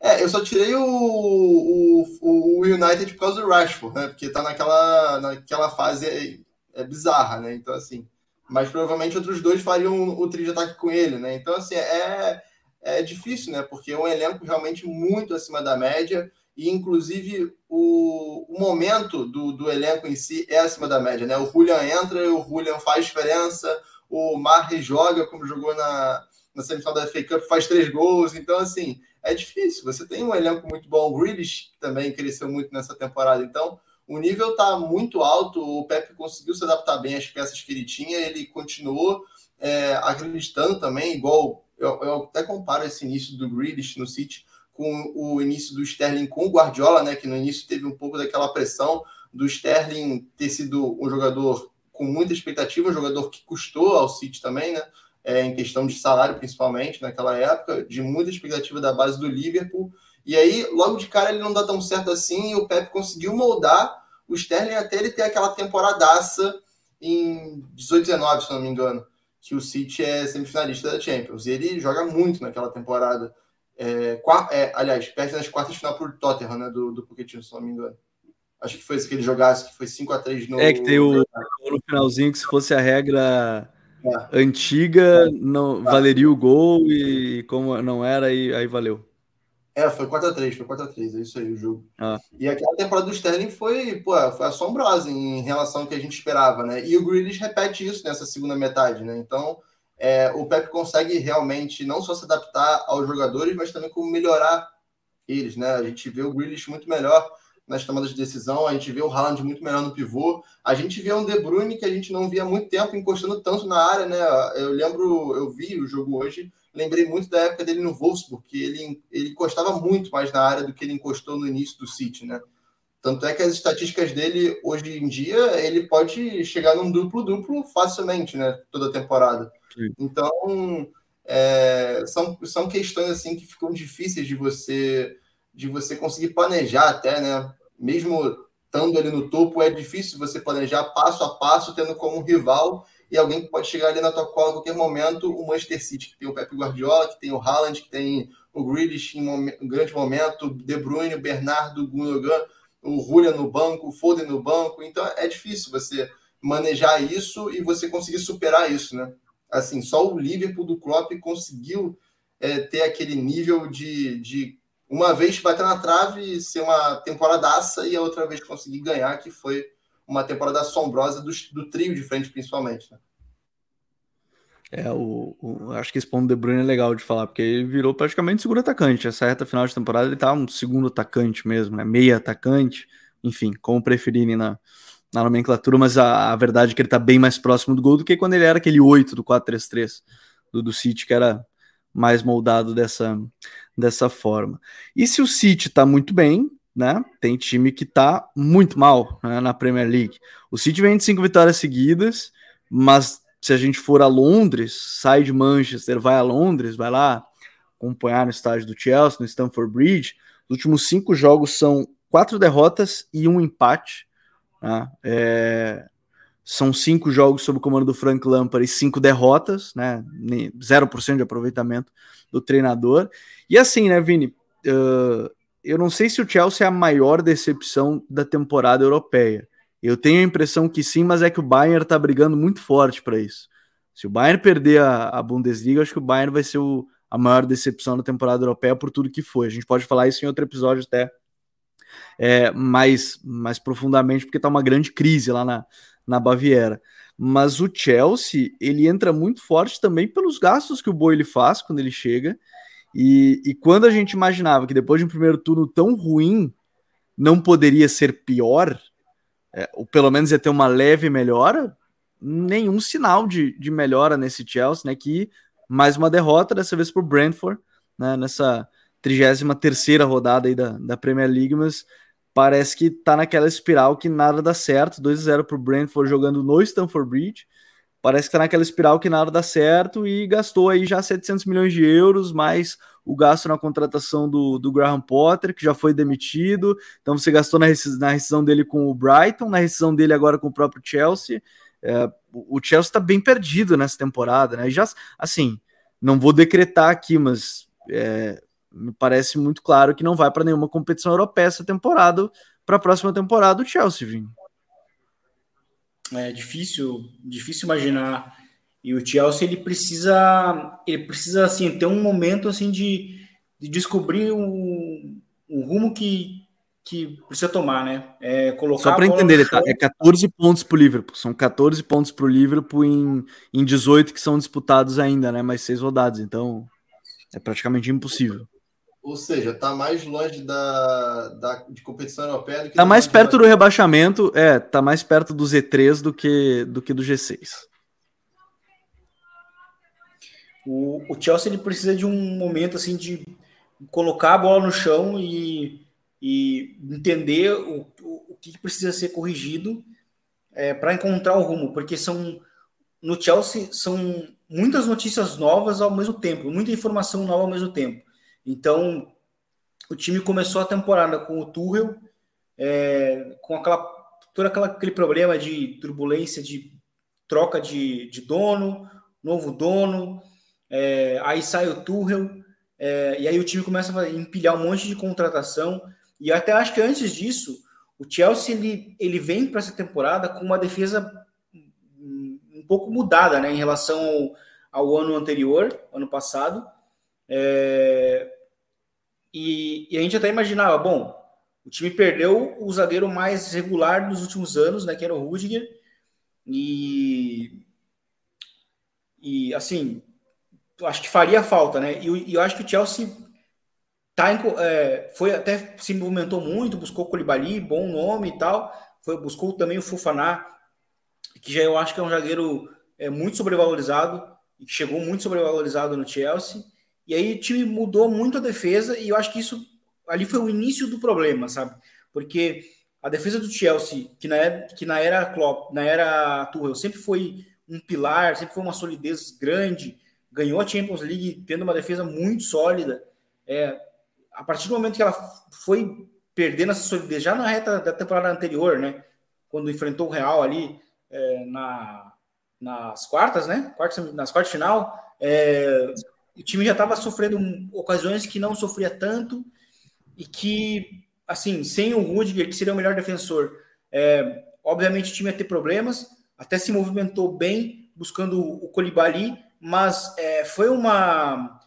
É, eu só tirei o, o, o, United por causa do Rashford, né? Porque tá naquela, naquela fase é, é bizarra, né? Então, assim. Mas provavelmente outros dois fariam o trio de ataque com ele, né? Então, assim, é, é difícil, né? Porque é um elenco realmente muito acima da média e, inclusive, o, o momento do, do elenco em si é acima da média, né? O Julian entra, o Julian faz diferença, o Marre joga como jogou na, na semifinal da FA Cup, faz três gols. Então, assim, é difícil. Você tem um elenco muito bom. O Grealish também cresceu muito nessa temporada. Então, o nível está muito alto. O Pepe conseguiu se adaptar bem às peças que ele tinha. Ele continuou é, acreditando também, igual eu, eu, até comparo esse início do Grealish no City com o início do Sterling com o Guardiola, né? Que no início teve um pouco daquela pressão do Sterling ter sido um jogador com muita expectativa, um jogador que custou ao City também, né? É, em questão de salário, principalmente, naquela época, de muita expectativa da base do Liverpool. E aí, logo de cara, ele não dá tão certo assim, e o Pep conseguiu moldar o Sterling até ele ter aquela temporadaça em 18, 19, se não me engano, que o City é semifinalista da Champions. E ele joga muito naquela temporada. É, é, aliás, perde nas quartas de final por Tottenham, né, do, do Pochettino, se não me engano. Acho que foi esse que ele jogasse, que foi 5 a 3 no... É que tem o, no finalzinho que se fosse a regra é. Antiga, não tá. valeria o gol e como não era, aí, aí valeu. É, foi 4x3, foi 4x3, é isso aí o jogo. Ah. E aquela temporada do Sterling foi, pô, foi assombrosa em relação ao que a gente esperava, né? E o Grealish repete isso nessa segunda metade, né? Então, é, o Pep consegue realmente não só se adaptar aos jogadores, mas também como melhorar eles, né? A gente vê o Grealish muito melhor nas tomadas de decisão, a gente vê o Haaland muito melhor no pivô, a gente vê um De Bruyne que a gente não via há muito tempo encostando tanto na área, né? Eu lembro, eu vi o jogo hoje, lembrei muito da época dele no Wolfsburg, que ele, ele encostava muito mais na área do que ele encostou no início do City, né? Tanto é que as estatísticas dele, hoje em dia, ele pode chegar num duplo-duplo facilmente, né? Toda temporada. Sim. Então, é, são, são questões assim que ficam difíceis de você de você conseguir planejar até, né? Mesmo estando ali no topo, é difícil você planejar passo a passo, tendo como rival e alguém que pode chegar ali na tua cola a qualquer momento, o Manchester City, que tem o Pep Guardiola, que tem o Haaland, que tem o Grealish em um grande momento, De Bruyne, Bernardo, Gundogan, o Julian no banco, o Foden no banco. Então é difícil você manejar isso e você conseguir superar isso, né? Assim, só o Liverpool do Klopp conseguiu é, ter aquele nível de, de uma vez bater na trave ser uma temporadaça e a outra vez conseguir ganhar, que foi uma temporada assombrosa do, do trio de frente, principalmente. Né? É, o, o, acho que esse ponto do De Bruyne é legal de falar, porque ele virou praticamente segundo atacante. Essa reta final de temporada ele tá um segundo atacante mesmo, né? Meia atacante, enfim, como preferirem na, na nomenclatura, mas a, a, verdade é que ele tá bem mais próximo do gol do que quando ele era aquele 8 do 4-3-3 do, do City, que era mais moldado dessa, dessa forma. E se o City está muito bem, né? Tem time que está muito mal né, na Premier League. O City vem de cinco vitórias seguidas, mas se a gente for a Londres, sai de Manchester, vai a Londres, vai lá acompanhar no estádio do Chelsea, no Stamford Bridge. Os últimos cinco jogos são quatro derrotas e um empate. Né? É, são cinco jogos sob o comando do Frank Lampard e cinco derrotas, né? 0% de aproveitamento do treinador. E assim, né, Vini? Uh, eu não sei se o Chelsea é a maior decepção da temporada europeia. Eu tenho a impressão que sim, mas é que o Bayern tá brigando muito forte para isso. Se o Bayern perder a, a, Bundesliga, acho que o Bayern vai ser o, a maior decepção na temporada europeia por tudo que foi. A gente pode falar isso em outro episódio até é, mais, mais profundamente, porque está uma grande crise lá na, na Baviera. Mas o Chelsea, ele entra muito forte também pelos gastos que o Boi faz quando ele chega. E, e quando a gente imaginava que depois de um primeiro turno tão ruim, não poderia ser pior, é, ou pelo menos ia ter uma leve melhora, nenhum sinal de, de melhora nesse Chelsea, né? Que mais uma derrota, dessa vez por Brentford, né? Nessa 33 rodada aí da, da Premier League, mas parece que tá naquela espiral que nada dá certo. 2 a 0 pro Brentford jogando no Stamford Bridge. Parece que tá naquela espiral que nada dá certo e gastou aí já 700 milhões de euros, mais o gasto na contratação do, do Graham Potter, que já foi demitido. Então você gastou na, na rescisão dele com o Brighton, na rescisão dele agora com o próprio Chelsea. É, o Chelsea está bem perdido nessa temporada, né? Já, assim, não vou decretar aqui, mas é, me parece muito claro que não vai para nenhuma competição europeia essa temporada, para a próxima temporada o Chelsea, Vini. É difícil, difícil imaginar. E o Chelsea ele precisa, ele precisa assim ter um momento assim de, de descobrir o, o rumo que, que precisa tomar, né? É colocar Só para entender, tá, é 14 pontos para o Liverpool. São 14 pontos para o Liverpool em, em 18 que são disputados ainda, né? Mais seis rodadas. Então é praticamente impossível. Ou seja, tá mais longe da, da de competição europeia do que. Tá mais perto do rebaixamento, é, tá mais perto do Z3 do que do, que do G6. O, o Chelsea ele precisa de um momento assim de colocar a bola no chão e, e entender o, o, o que precisa ser corrigido é, para encontrar o rumo, porque são no Chelsea são muitas notícias novas ao mesmo tempo, muita informação nova ao mesmo tempo. Então, o time começou a temporada com o Tuchel, é, com aquela, todo aquela, aquele problema de turbulência, de troca de, de dono, novo dono, é, aí sai o Tuchel, é, e aí o time começa a empilhar um monte de contratação, e eu até acho que antes disso, o Chelsea ele, ele vem para essa temporada com uma defesa um pouco mudada né, em relação ao, ao ano anterior, ano passado, é, e, e, a gente até imaginava, bom, o time perdeu o zagueiro mais regular dos últimos anos, né, que era o Rudiger, e, e assim, acho que faria falta, né? E, e eu acho que o Chelsea tá em, é, foi até se movimentou muito, buscou o Colibali, bom nome e tal, foi, buscou também o Fufaná, que já eu acho que é um zagueiro é, muito sobrevalorizado e que chegou muito sobrevalorizado no Chelsea. E aí o time mudou muito a defesa e eu acho que isso ali foi o início do problema, sabe? Porque a defesa do Chelsea, que na era, que na era Klopp, na era Tuchel, sempre foi um pilar, sempre foi uma solidez grande, ganhou a Champions League tendo uma defesa muito sólida. É, a partir do momento que ela foi perdendo essa solidez, já na reta da temporada anterior, né? Quando enfrentou o Real ali é, na, nas quartas, né? Quartas, nas quartas final, é, o time já estava sofrendo ocasiões que não sofria tanto e que, assim, sem o Rudiger, que seria o melhor defensor, é, obviamente o time ia ter problemas, até se movimentou bem buscando o Colibali, mas é, foi uma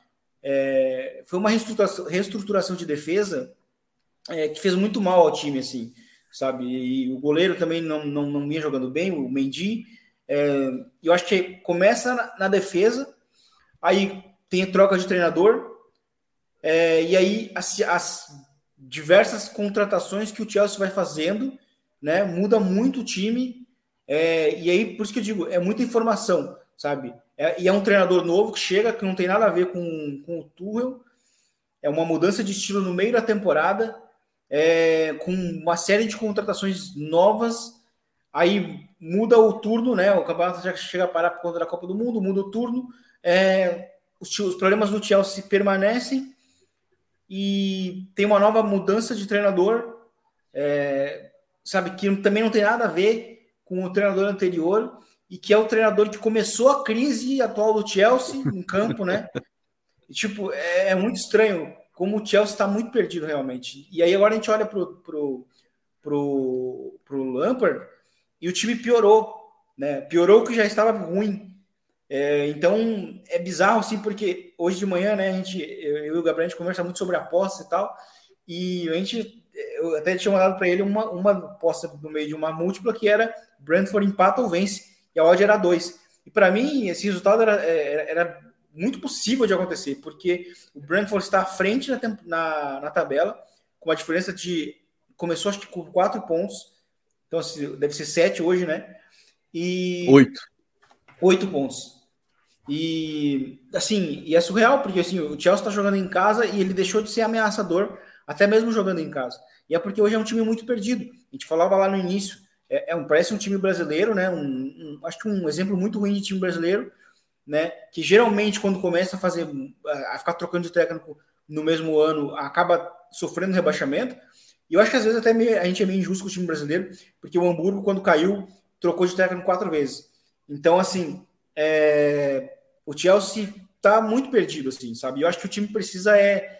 é, foi uma reestruturação, reestruturação de defesa é, que fez muito mal ao time, assim, sabe? E o goleiro também não, não, não vinha jogando bem, o Mendy. É, eu acho que começa na, na defesa, aí tem troca de treinador, é, e aí as, as, diversas contratações que o Chelsea vai fazendo, né, muda muito o time, é, e aí por isso que eu digo, é muita informação, sabe? É, e é um treinador novo que chega, que não tem nada a ver com, com o Tuchel, é uma mudança de estilo no meio da temporada, é, com uma série de contratações novas, aí muda o turno, né? O campeonato já chega a parar por conta da Copa do Mundo, muda o turno, é, os, os problemas do Chelsea permanecem e tem uma nova mudança de treinador, é, sabe, que também não tem nada a ver com o treinador anterior e que é o treinador que começou a crise atual do Chelsea em campo, né? E, tipo, é, é, muito estranho como o Chelsea está muito perdido realmente. E aí agora a gente olha pro, pro, pro, pro Lampard e o time piorou, né? Piorou que já estava ruim. É, então é bizarro assim, porque hoje de manhã, né, a gente, eu, e o Gabriel, a gente conversa muito sobre aposta e tal, e a gente, eu até tinha mandado para ele uma, uma aposta no meio de uma múltipla que era Brentford empata ou vence, e a odd era 2. E para mim, esse resultado era, era, era, muito possível de acontecer, porque o Brentford está à frente na, na, na tabela, com uma diferença de. Começou acho que com 4 pontos, então assim, deve ser 7 hoje, né? E. 8. 8 pontos. E assim, e é surreal, porque assim, o Chelsea está jogando em casa e ele deixou de ser ameaçador, até mesmo jogando em casa. E é porque hoje é um time muito perdido. A gente falava lá no início, é, é um, parece um time brasileiro, né? Um, um, acho que um exemplo muito ruim de time brasileiro, né? Que geralmente, quando começa a fazer, a ficar trocando de técnico no mesmo ano, acaba sofrendo rebaixamento. E eu acho que às vezes até meio, a gente é meio injusto com o time brasileiro, porque o Hamburgo, quando caiu, trocou de técnico quatro vezes. Então, assim, é, o Chelsea tá muito perdido, assim, sabe? Eu acho que o time precisa é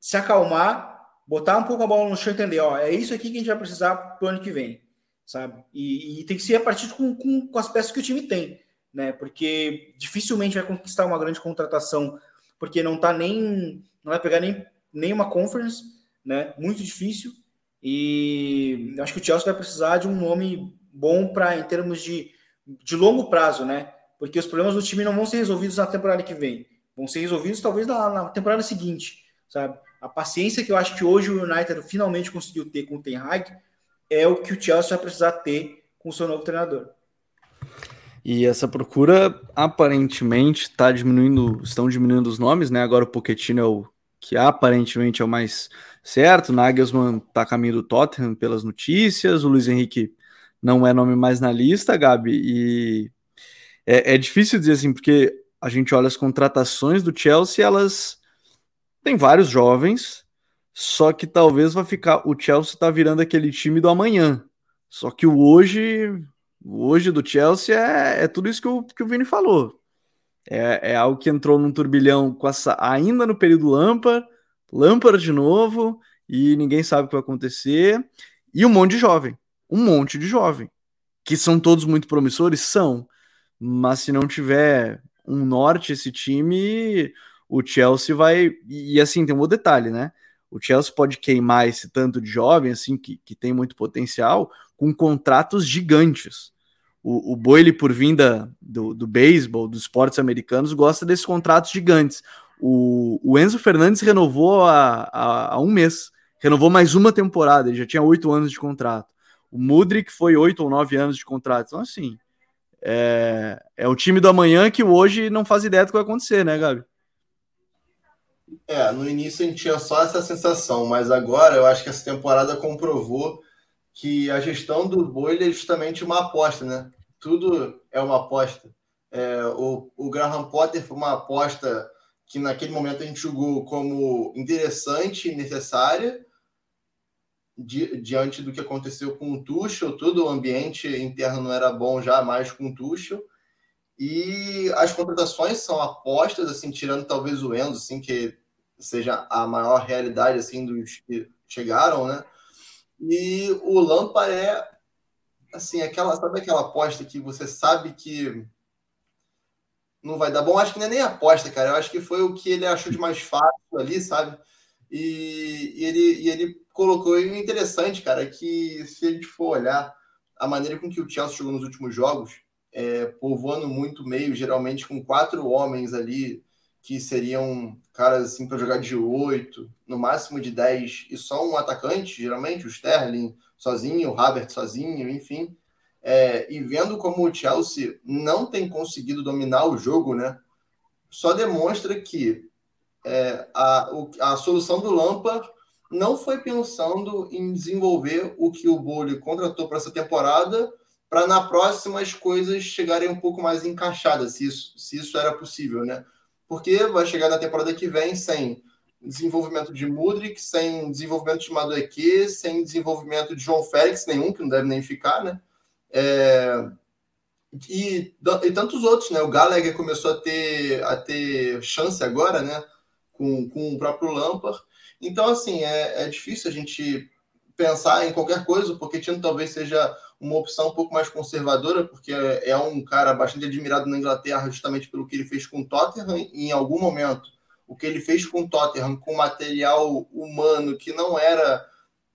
se acalmar, botar um pouco a bola no chão e entender, ó, é isso aqui que a gente vai precisar pro ano que vem, sabe? E, e tem que ser a partir com, com, com, as peças que o time tem, né? Porque dificilmente vai conquistar uma grande contratação, porque não tá nem, não vai pegar nem, nem uma conference, né? Muito difícil. E acho que o Chelsea vai precisar de um nome bom para em termos de, de longo prazo, né? porque os problemas do time não vão ser resolvidos na temporada que vem, vão ser resolvidos talvez na, na temporada seguinte, sabe? A paciência que eu acho que hoje o United finalmente conseguiu ter com o Ten Hag é o que o Chelsea vai precisar ter com o seu novo treinador. E essa procura aparentemente está diminuindo, estão diminuindo os nomes, né? Agora o Pochettino é o que aparentemente é o mais certo. Nagelsmann está caminho do Tottenham pelas notícias. O Luiz Henrique não é nome mais na lista, Gabi. E é, é difícil dizer assim, porque a gente olha as contratações do Chelsea, elas têm vários jovens, só que talvez vai ficar. O Chelsea tá virando aquele time do amanhã. Só que o hoje, o hoje do Chelsea é, é tudo isso que o, que o Vini falou. É, é algo que entrou num turbilhão com essa, ainda no período Lampard, Lampard de novo, e ninguém sabe o que vai acontecer. E um monte de jovem. Um monte de jovem. Que são todos muito promissores? São mas se não tiver um norte esse time, o Chelsea vai. E assim, tem um outro detalhe, né? O Chelsea pode queimar esse tanto de jovem, assim, que, que tem muito potencial, com contratos gigantes. O, o Boyle, por vinda do, do beisebol, dos esportes americanos, gosta desses contratos gigantes. O, o Enzo Fernandes renovou há, há, um mês, renovou mais uma temporada, ele já tinha oito anos de contrato. O Mudrik foi oito ou nove anos de contrato. Então, assim, é, é o time do amanhã que hoje não faz ideia do que vai acontecer, né, Gabi? É, no início a gente tinha só essa sensação, mas agora eu acho que essa temporada comprovou que a gestão do Boile é justamente uma aposta, né? Tudo é uma aposta. É, o, o Graham Potter foi uma aposta que naquele momento a gente julgou como interessante e necessária, di, diante do que aconteceu com o Tuchel, todo o ambiente interno não era bom já mais com o Tuchel. E as contratações são apostas, assim, tirando talvez o Enzo, assim, que seja a maior realidade, assim, dos que chegaram, né? E o Lampard é, assim, aquela, sabe aquela aposta que você sabe que não vai dar bom? Acho que não é nem aposta, cara. Eu acho que foi o que ele achou de mais fácil ali, sabe? E, e ele, e ele colocou e interessante, cara, que se a gente for olhar a maneira com que o Chelsea jogou nos últimos jogos, é, povoando muito meio, geralmente com quatro homens ali que seriam caras assim para jogar de oito, no máximo de dez, e só um atacante, geralmente o Sterling sozinho, o Havertz sozinho, enfim. É, e vendo como o Chelsea não tem conseguido dominar o jogo, né? Só demonstra que é, a, a solução do Lampard não foi pensando em desenvolver o que o Bolli contratou para essa temporada, para na próxima as coisas chegarem um pouco mais encaixadas, se isso, se isso era possível, né? Porque vai chegar na temporada que vem sem desenvolvimento de Mudrik, sem desenvolvimento de Madueque, sem desenvolvimento de João Félix, nenhum, que não deve nem ficar, né? É... E, e tantos outros, né? O Gallagher começou a ter, a ter chance agora, né? Com, com o próprio Lampard. Então, assim, é, é difícil a gente pensar em qualquer coisa, o Pochettino talvez seja uma opção um pouco mais conservadora, porque é um cara bastante admirado na Inglaterra justamente pelo que ele fez com o Tottenham em algum momento o que ele fez com o Tottenham com material humano que não era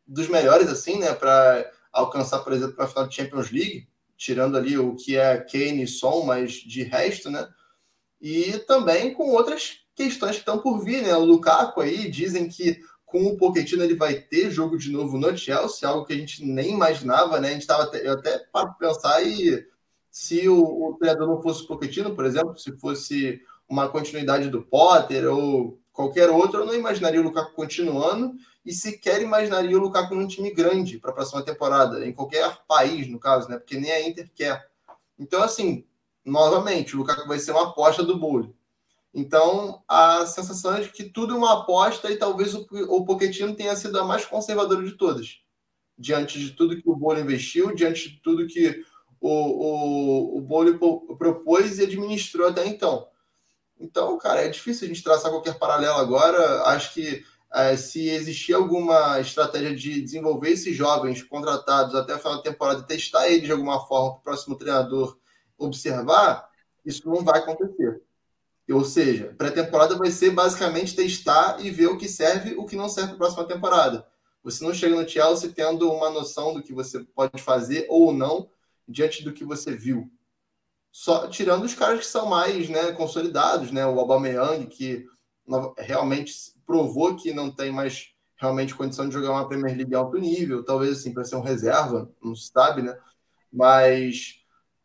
dos melhores assim, né, para alcançar, por exemplo, a final de Champions League, tirando ali o que é Kane e Son, mas de resto, né? E também com outras questões que estão por vir, né? O Lukaku aí dizem que com o Pochettino ele vai ter jogo de novo no Chelsea, algo que a gente nem imaginava, né? A gente estava até, eu até para pensar e se o, o treinador não fosse o Pochettino, por exemplo, se fosse uma continuidade do Potter ou qualquer outro, eu não imaginaria o Lukaku continuando e sequer imaginaria o Lukaku num time grande para a próxima temporada, em qualquer país, no caso, né? Porque nem a Inter quer. Então, assim, novamente, o Lukaku vai ser uma aposta do Bully. Então, a sensação é de que tudo é uma aposta e talvez o, o Pochettino tenha sido a mais conservadora de todas. Diante de tudo que o Bolo investiu, diante de tudo que o, o, o Bolo propôs e administrou até então. Então, cara, é difícil a gente traçar qualquer paralelo agora. Acho que é, se existir alguma estratégia de desenvolver esses jovens contratados até a final da temporada, testar eles de alguma forma para o próximo treinador observar, isso não vai acontecer. Ou seja, pré-temporada vai ser basicamente testar e ver o que serve o que não serve para a próxima temporada. Você não chega no Chelsea tendo uma noção do que você pode fazer ou não diante do que você viu. Só tirando os caras que são mais né, consolidados, né? O Aubameyang, que realmente provou que não tem mais realmente condição de jogar uma Premier League alto nível, talvez assim para ser um reserva, não se sabe, né? Mas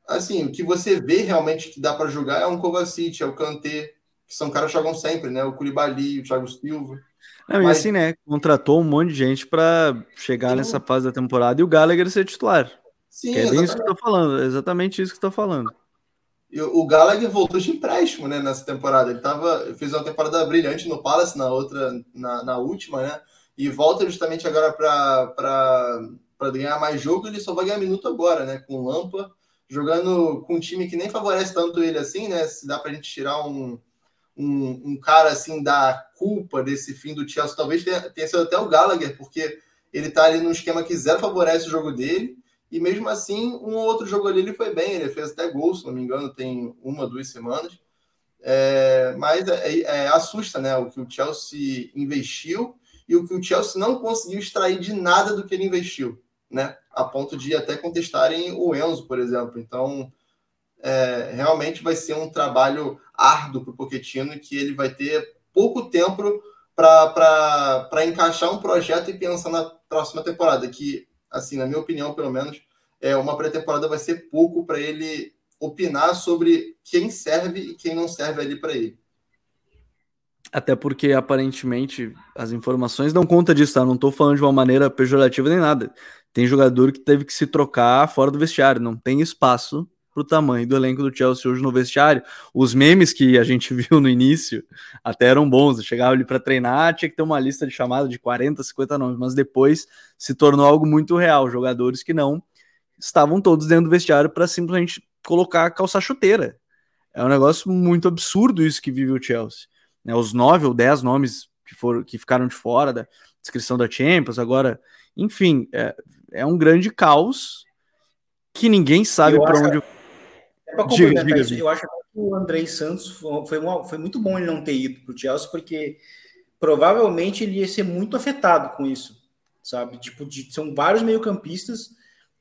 assim, o que você vê realmente que dá para jogar é um Kovacic, é o Kanté, que são caras que jogam sempre, né? O Koulibaly, o Thiago Silva. Não, Mas... Assim, né? Contratou um monte de gente para chegar Sim. nessa fase da temporada e o Gallagher ser titular. Sim, que é isso que eu tô falando, é exatamente isso que eu tô falando. O Gallagher voltou de empréstimo, né, nessa temporada. Ele tava, fez uma temporada brilhante no Palace, na outra, na, na última, né? E volta justamente agora para ganhar mais jogo. Ele só vai ganhar minuto agora, né? Com Lampa jogando com um time que nem favorece tanto ele assim, né? Se dá para a gente tirar um, um, um, cara assim da culpa desse fim do Chelsea, talvez tenha, tenha sido até o Gallagher, porque ele tá ali num esquema que zero favorece o jogo dele, e mesmo assim, um outro jogo ali ele foi bem, ele fez até gol, se não me engano, tem uma, duas semanas. É, mas é, é, assusta né, o que o Chelsea investiu e o que o Chelsea não conseguiu extrair de nada do que ele investiu né? A ponto de até contestarem o Enzo, por exemplo. Então, é, realmente vai ser um trabalho árduo para o Pochettino, que ele vai ter pouco tempo para encaixar um projeto e pensar na próxima temporada, que, assim, na minha opinião, pelo menos, é uma pré-temporada vai ser pouco para ele opinar sobre quem serve e quem não serve ali para ele. Até porque, aparentemente, as informações dão conta disso, tá? Não estou falando de uma maneira pejorativa nem nada. Tem jogador que teve que se trocar fora do vestiário, não tem espaço para o tamanho do elenco do Chelsea hoje no vestiário. Os memes que a gente <laughs> viu no início até eram bons. Chegava ali para treinar, tinha que ter uma lista de chamada de 40, 50 nomes, mas depois se tornou algo muito real. Jogadores que não estavam todos dentro do vestiário para simplesmente colocar calçar chuteira. É um negócio muito absurdo isso que vive o Chelsea. Né, os nove ou dez nomes que, foram, que ficaram de fora da descrição da Champions, agora, enfim, é, é um grande caos que ninguém sabe para onde. É para complementar diga, isso, eu acho que o Andrei Santos foi, uma, foi muito bom ele não ter ido para o Chelsea, porque provavelmente ele ia ser muito afetado com isso, sabe? Tipo, de, são vários meio-campistas,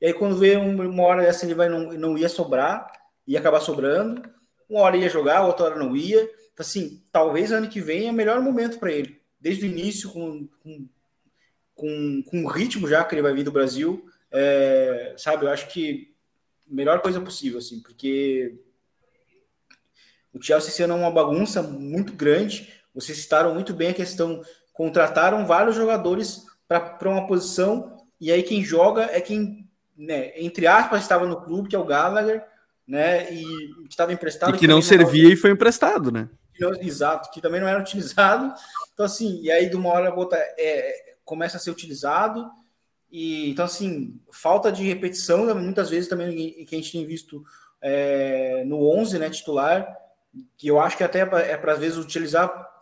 e aí quando vê uma hora dessa ele vai não, não ia sobrar, ia acabar sobrando, uma hora ia jogar, outra hora não ia. Então, assim, talvez ano que vem é o melhor momento para ele. Desde o início, com, com com, com o ritmo já que ele vai vir do Brasil, é, sabe? Eu acho que melhor coisa possível, assim, porque o Chelsea ano é uma bagunça muito grande. Vocês citaram muito bem a questão, contrataram vários jogadores para uma posição e aí quem joga é quem, né, entre aspas, estava no clube, que é o Gallagher, né, e que estava emprestado. E que, não servia e foi emprestado, né? Exato, que também não era <laughs> utilizado. Então, assim, e aí de uma hora outra é, começa a ser utilizado. E, então, assim, falta de repetição, né, muitas vezes também que a gente tem visto é, no 11, né, titular, que eu acho que até é para, às vezes, utilizar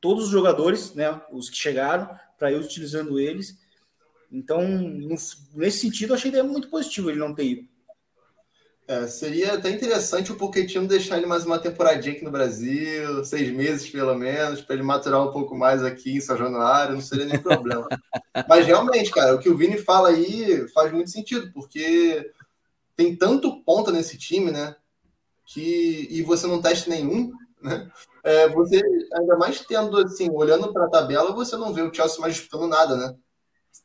todos os jogadores, né, os que chegaram, para ir utilizando eles. Então, nesse sentido, achei que é muito positivo ele não ter ido. É, seria até interessante o Pochettino deixar ele mais uma temporadinha aqui no Brasil, seis meses pelo menos, para ele maturar um pouco mais aqui em São Januário, não seria nem problema. <laughs> Mas realmente, cara, o que o Vini fala aí faz muito sentido, porque tem tanto ponta nesse time, né? Que, e você não testa nenhum, né? É, você, ainda mais tendo, assim, olhando para a tabela, você não vê o Chelsea mais disputando nada, né?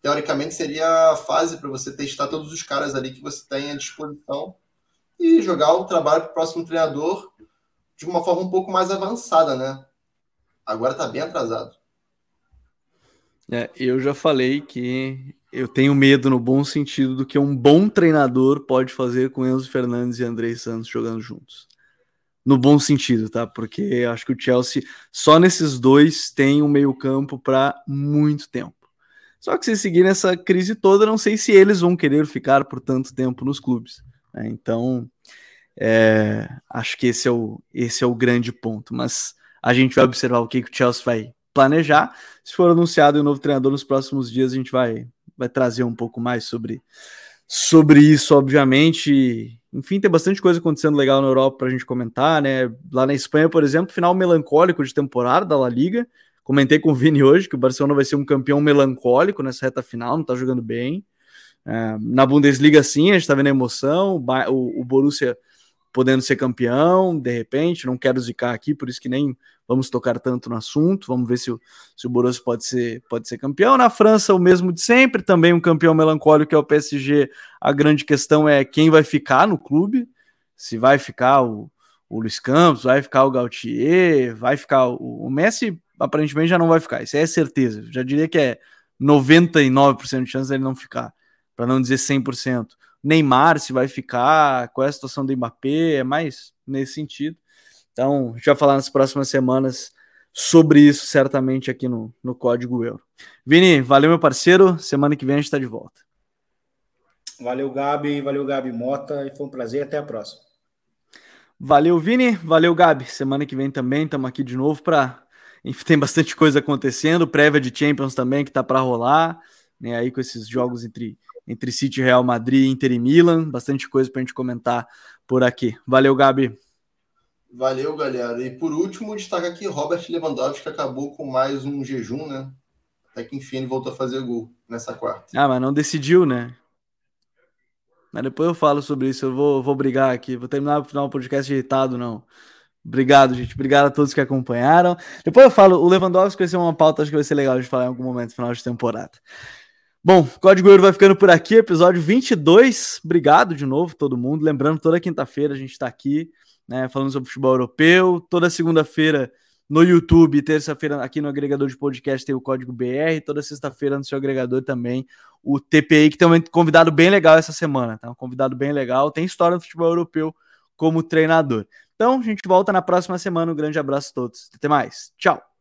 Teoricamente seria a fase para você testar todos os caras ali que você tem à disposição e jogar o trabalho para o próximo treinador de uma forma um pouco mais avançada, né? Agora está bem atrasado. É, eu já falei que eu tenho medo no bom sentido do que um bom treinador pode fazer com Enzo Fernandes e Andrei Santos jogando juntos. No bom sentido, tá? Porque acho que o Chelsea só nesses dois tem um meio-campo para muito tempo. Só que se seguir nessa crise toda, não sei se eles vão querer ficar por tanto tempo nos clubes. Né? Então, é, acho que esse é, o, esse é o grande ponto. Mas a gente vai observar o que, que o Chelsea vai planejar. Se for anunciado um novo treinador nos próximos dias, a gente vai, vai trazer um pouco mais sobre, sobre isso, obviamente. Enfim, tem bastante coisa acontecendo legal na Europa para a gente comentar, né? Lá na Espanha, por exemplo, final melancólico de temporada da La Liga. Comentei com o Vini hoje que o Barcelona vai ser um campeão melancólico nessa reta final, não está jogando bem. É, na Bundesliga, sim, a gente está vendo a emoção, o, o, Borussia podendo ser campeão, de repente, não quero zicar aqui, por isso que nem vamos tocar tanto no assunto, vamos ver se o, se o Borussia pode ser, pode ser campeão. Na França, o mesmo de sempre, também um campeão melancólico que é o PSG, a grande questão é quem vai ficar no clube, se vai ficar o, o Luiz Campos, vai ficar o Gautier, vai ficar o, o Messi, aparentemente já não vai ficar, isso é certeza, já diria que é 99% de chance dele não ficar para não dizer 100%. Neymar, se vai ficar, qual é a situação do Mbappé, é mais nesse sentido. Então, a gente vai falar nas próximas semanas sobre isso, certamente, aqui no, no Código Euro. Vini, valeu, meu parceiro. Semana que vem a gente está de volta. Valeu, Gabi. Valeu, Gabi Mota. E foi um prazer. Até a próxima. Valeu, Vini. Valeu, Gabi. Semana que vem também estamos aqui de novo para. <laughs> Tem bastante coisa acontecendo. Prévia de Champions também que está para rolar. Né, aí com esses jogos entre entre City, Real Madrid, Inter e Milan. Bastante coisa para a gente comentar por aqui. Valeu, Gabi. Valeu, galera. E por último, destaca aqui Robert Lewandowski, que acabou com mais um jejum, né? Até que enfim ele voltou a fazer gol nessa quarta. Ah, mas não decidiu, né? Mas depois eu falo sobre isso. Eu vou, vou brigar aqui. Vou terminar o final do podcast irritado, não. Obrigado, gente. Obrigado a todos que acompanharam. Depois eu falo, o Lewandowski vai ser uma pauta, acho que vai ser legal de falar em algum momento no final de temporada. Bom, Código Euro vai ficando por aqui, episódio 22. Obrigado de novo, todo mundo. Lembrando, toda quinta-feira a gente está aqui, né, falando sobre futebol europeu. Toda segunda-feira no YouTube, terça-feira aqui no agregador de podcast tem o Código BR. Toda sexta-feira no seu agregador também o TPI, que tem um convidado bem legal essa semana, tá? Um convidado bem legal. Tem história no futebol europeu como treinador. Então, a gente volta na próxima semana. Um grande abraço a todos. Até mais. Tchau.